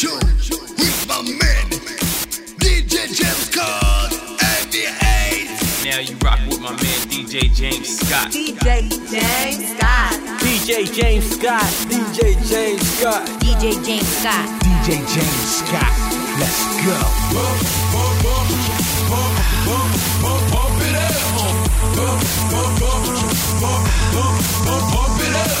show with my man, DJ James Scott, AV8. Now you rock with my man DJ James Scott. DJ James Scott. DJ James Scott. DJ James Scott. DJ James Scott. DJ James Scott. Let's go. Feeling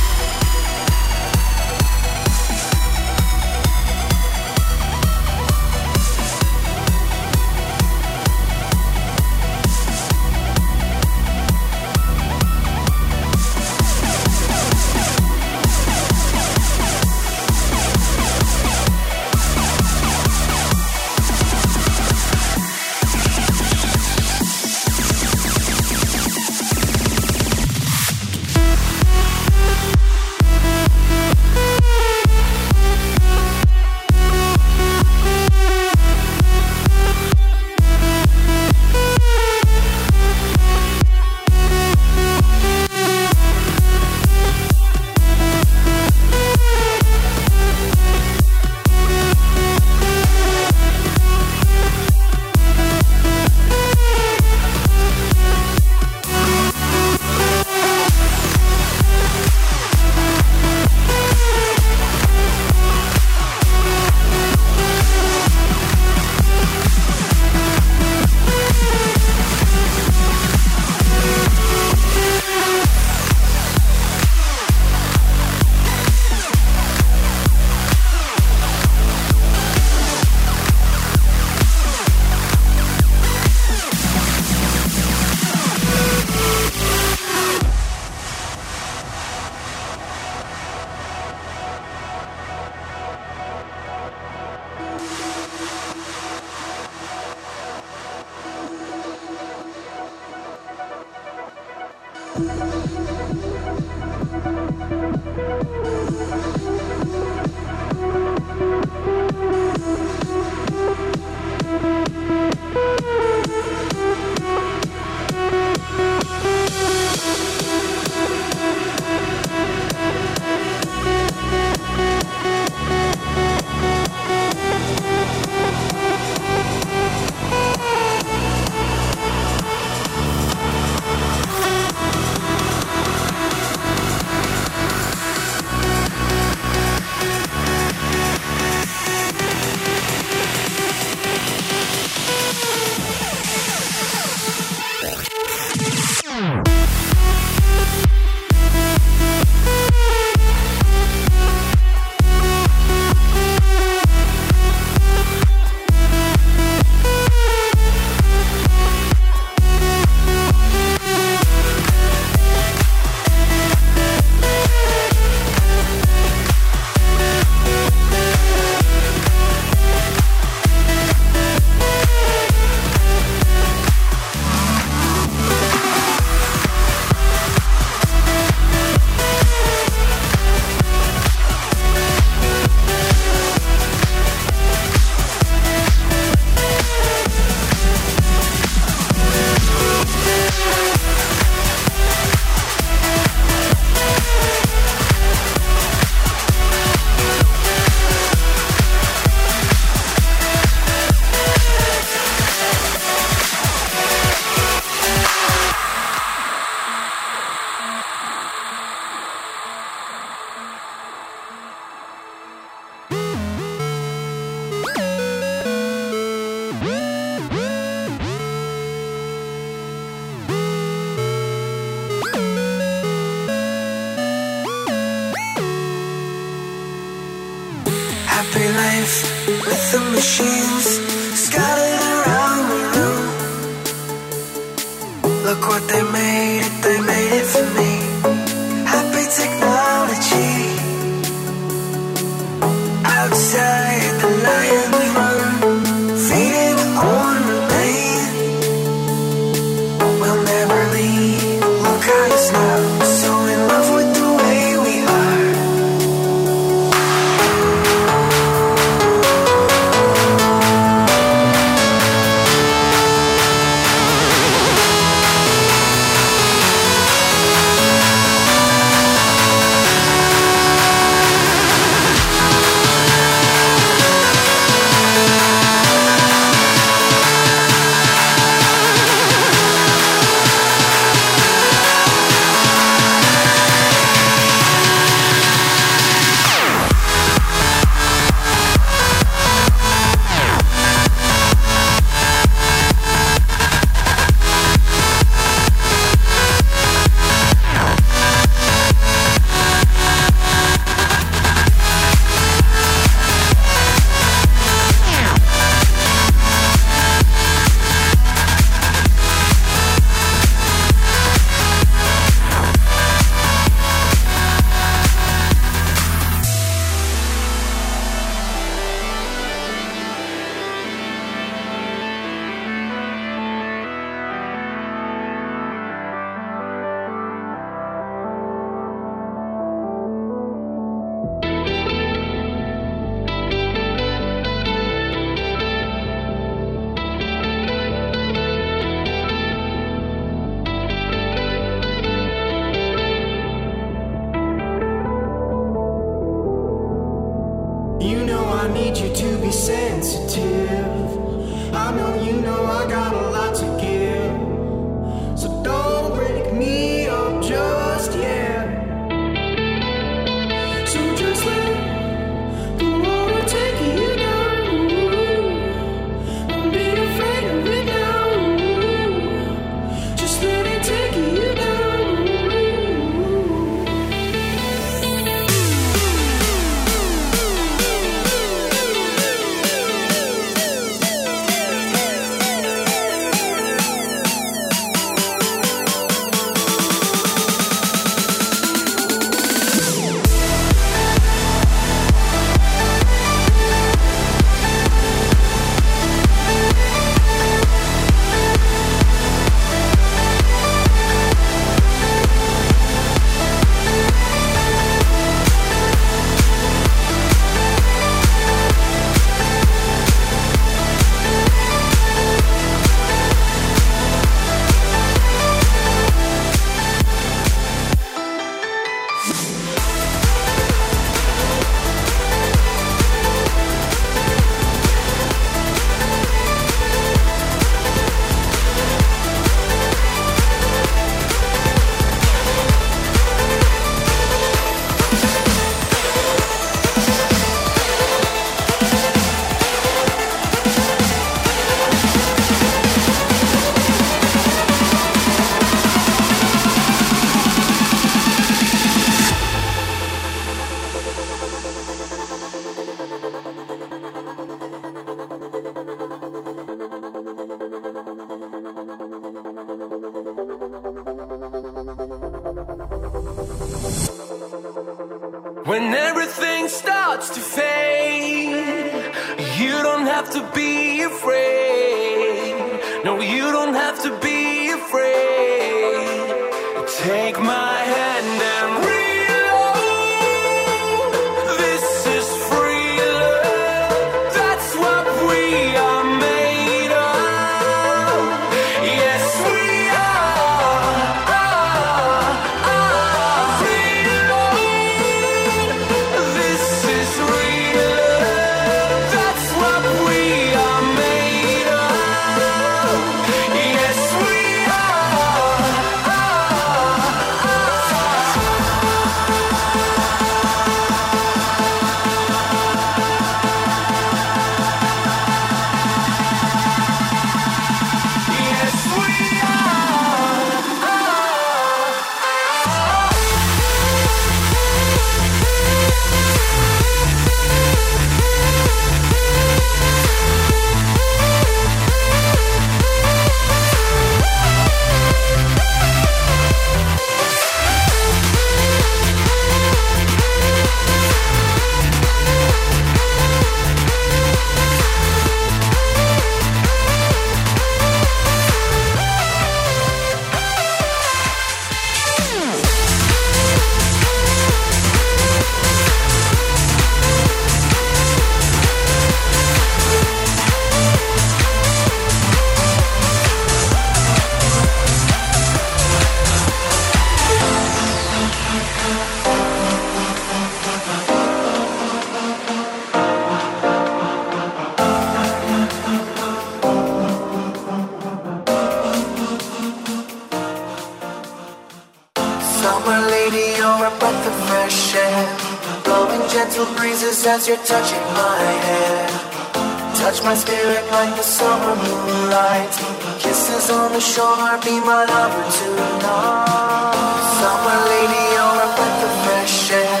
the shore, be my lover tonight. Summer lady, you're a breath of fresh air.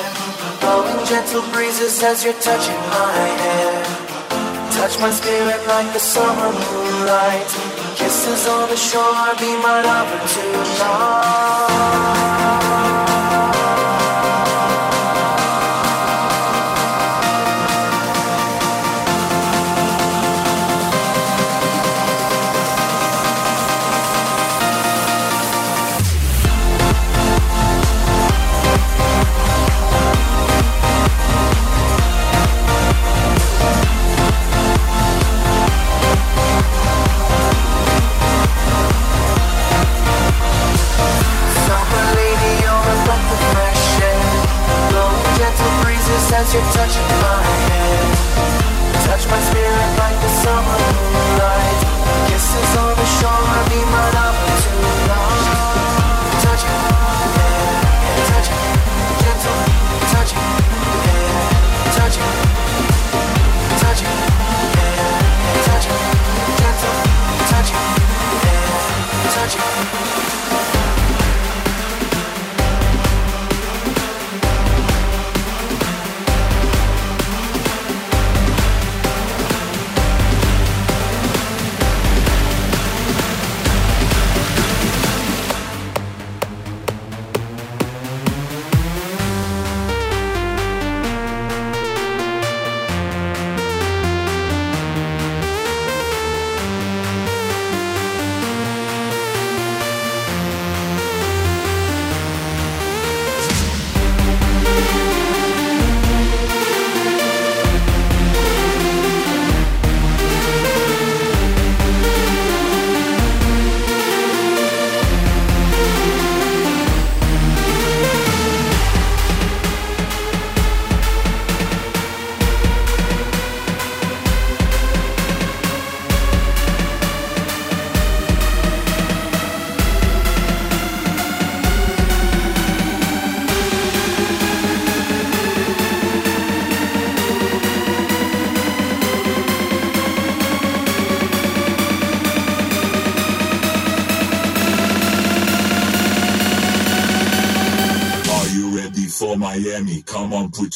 Blowing gentle breezes as you're touching my hair. Touch my spirit like the summer moonlight. Kisses on the shore, be my lover tonight. sense you're touching my hand Touch my spirit like the summer moonlight. Kisses on the shore, be my up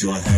with your.